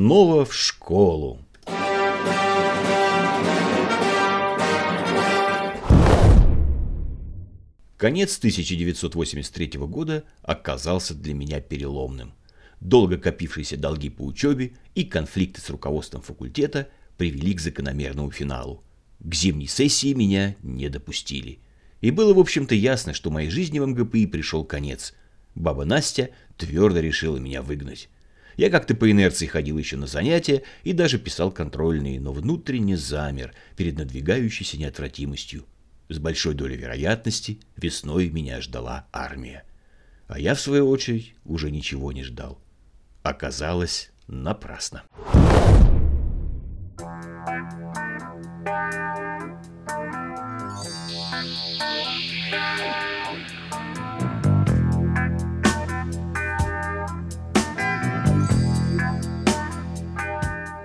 снова в школу. Конец 1983 года оказался для меня переломным. Долго копившиеся долги по учебе и конфликты с руководством факультета привели к закономерному финалу. К зимней сессии меня не допустили. И было, в общем-то, ясно, что моей жизни в МГПИ пришел конец. Баба Настя твердо решила меня выгнать. Я как-то по инерции ходил еще на занятия и даже писал контрольные, но внутренне замер перед надвигающейся неотвратимостью. С большой долей вероятности весной меня ждала армия. А я, в свою очередь, уже ничего не ждал. Оказалось, напрасно.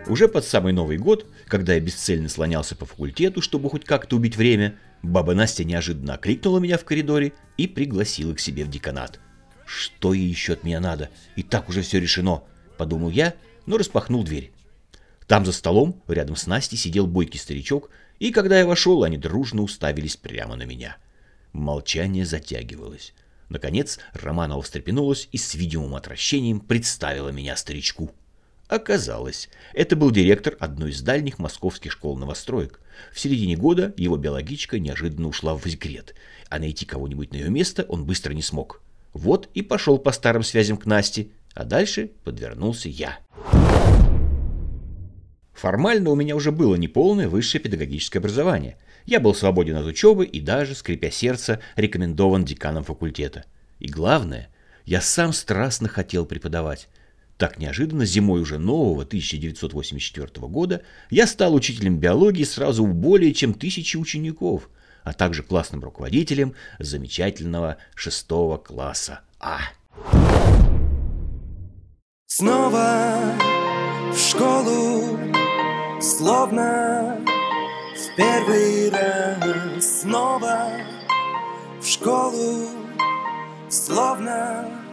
Уже под самый Новый год, когда я бесцельно слонялся по факультету, чтобы хоть как-то убить время, баба Настя неожиданно окликнула меня в коридоре и пригласила к себе в деканат. «Что ей еще от меня надо? И так уже все решено», — подумал я, но распахнул дверь. Там за столом, рядом с Настей, сидел бойкий старичок, и когда я вошел, они дружно уставились прямо на меня. Молчание затягивалось. Наконец Романова встрепенулась и с видимым отвращением представила меня старичку. Оказалось, это был директор одной из дальних московских школ новостроек. В середине года его биологичка неожиданно ушла в декрет, а найти кого-нибудь на ее место он быстро не смог. Вот и пошел по старым связям к Насте, а дальше подвернулся я. Формально у меня уже было неполное высшее педагогическое образование. Я был свободен от учебы и даже, скрипя сердце, рекомендован деканом факультета. И главное, я сам страстно хотел преподавать. Так неожиданно зимой уже нового 1984 года я стал учителем биологии сразу у более чем тысячи учеников, а также классным руководителем замечательного шестого класса А. Снова в школу, словно в первый раз. Снова в школу, словно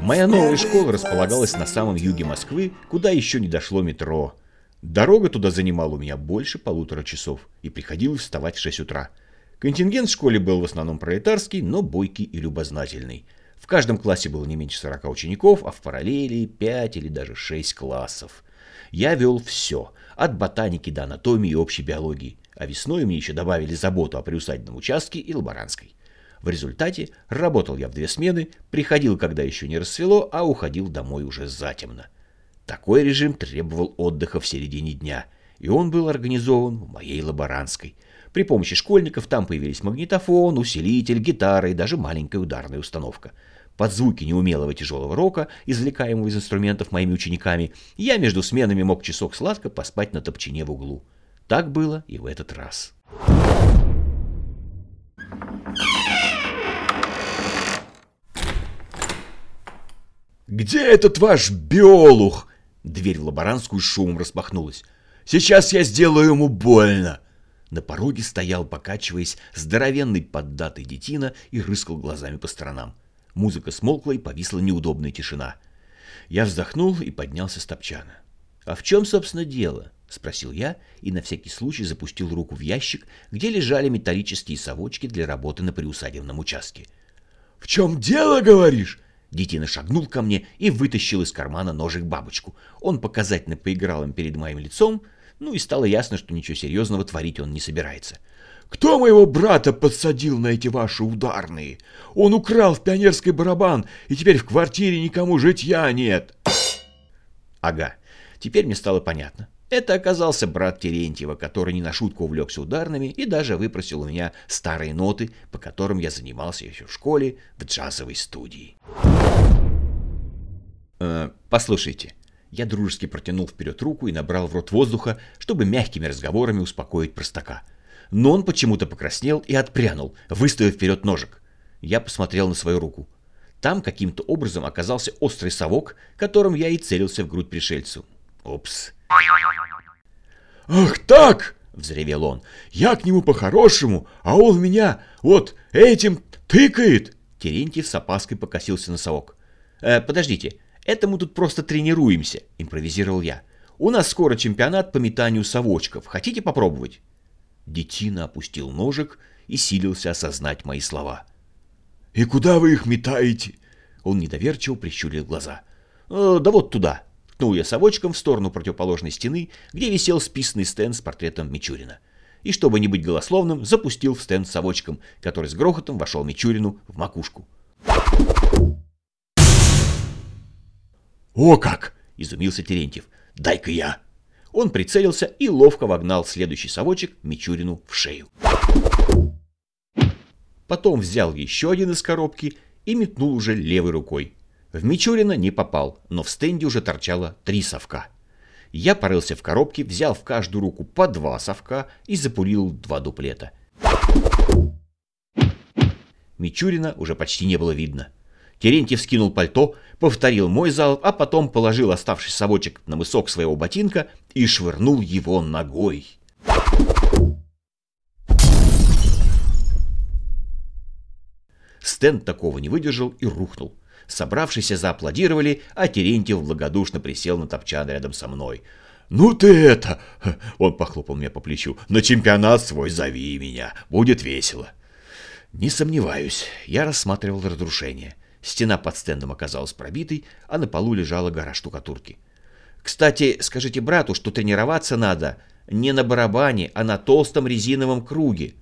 Моя новая школа располагалась на самом юге Москвы, куда еще не дошло метро. Дорога туда занимала у меня больше полутора часов, и приходилось вставать в 6 утра. Контингент в школе был в основном пролетарский, но бойкий и любознательный. В каждом классе было не меньше 40 учеников, а в параллели 5 или даже 6 классов. Я вел все, от ботаники до анатомии и общей биологии, а весной мне еще добавили заботу о приусадебном участке и лаборантской. В результате работал я в две смены, приходил, когда еще не рассвело, а уходил домой уже затемно. Такой режим требовал отдыха в середине дня, и он был организован в моей лаборантской. При помощи школьников там появились магнитофон, усилитель, гитара и даже маленькая ударная установка. Под звуки неумелого тяжелого рока, извлекаемого из инструментов моими учениками, я между сменами мог часок сладко поспать на топчине в углу. Так было и в этот раз. «Где этот ваш биолух?» Дверь в лаборантскую шумом распахнулась. «Сейчас я сделаю ему больно!» На пороге стоял, покачиваясь, здоровенный поддатый детина и рыскал глазами по сторонам. Музыка смолкла и повисла неудобная тишина. Я вздохнул и поднялся с топчана. «А в чем, собственно, дело?» — спросил я и на всякий случай запустил руку в ящик, где лежали металлические совочки для работы на приусадебном участке. «В чем дело, говоришь?» Детина шагнул ко мне и вытащил из кармана ножик-бабочку. Он показательно поиграл им перед моим лицом, ну и стало ясно, что ничего серьезного творить он не собирается. «Кто моего брата подсадил на эти ваши ударные? Он украл в пионерский барабан, и теперь в квартире никому житья нет!» Ага, теперь мне стало понятно. Это оказался брат Терентьева, который не на шутку увлекся ударными и даже выпросил у меня старые ноты, по которым я занимался еще в школе в джазовой студии. Э, послушайте, я дружески протянул вперед руку и набрал в рот воздуха, чтобы мягкими разговорами успокоить простака. Но он почему-то покраснел и отпрянул, выставив вперед ножик. Я посмотрел на свою руку. Там каким-то образом оказался острый совок, которым я и целился в грудь пришельцу. Упс. «Ах так!» — взревел он. «Я к нему по-хорошему, а он меня вот этим тыкает!» Терентьев с опаской покосился на совок. «Э, «Подождите, Это мы тут просто тренируемся, импровизировал я. У нас скоро чемпионат по метанию совочков. Хотите попробовать? Детина опустил ножик и силился осознать мои слова. «И куда вы их метаете?» Он недоверчиво прищурил глаза. «Э, «Да вот туда», — ткнул я совочком в сторону противоположной стены, где висел списанный стенд с портретом Мичурина. И, чтобы не быть голословным, запустил в стенд совочком, который с грохотом вошел Мичурину в макушку. «О как!» — изумился Терентьев. «Дай-ка я!» Он прицелился и ловко вогнал следующий совочек Мичурину в шею. Потом взял еще один из коробки и метнул уже левой рукой. В Мичурина не попал, но в стенде уже торчало три совка. Я порылся в коробке, взял в каждую руку по два совка и запулил два дуплета. Мичурина уже почти не было видно. Терентьев скинул пальто, повторил мой залп, а потом положил оставшийся совочек на мысок своего ботинка и швырнул его ногой. Стенд такого не выдержал и рухнул. Собравшиеся зааплодировали, а Терентьев благодушно присел на топчан рядом со мной. «Ну ты это...» — он похлопал меня по плечу. «На чемпионат свой зови меня, будет весело». Не сомневаюсь, я рассматривал разрушение. Стена под стендом оказалась пробитой, а на полу лежала гора штукатурки. Кстати, скажите брату, что тренироваться надо не на барабане, а на толстом резиновом круге.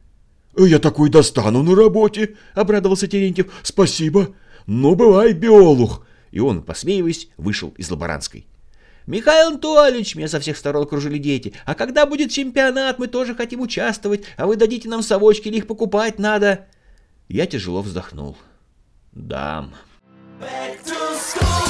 «Я такой достану на работе», — обрадовался Терентьев. «Спасибо. Ну, бывай, биолух». И он, посмеиваясь, вышел из лаборантской. «Михаил Анатольевич!» — меня со всех сторон окружили дети. «А когда будет чемпионат? Мы тоже хотим участвовать, а вы дадите нам совочки или их покупать надо?» Я тяжело вздохнул дам. Back to school.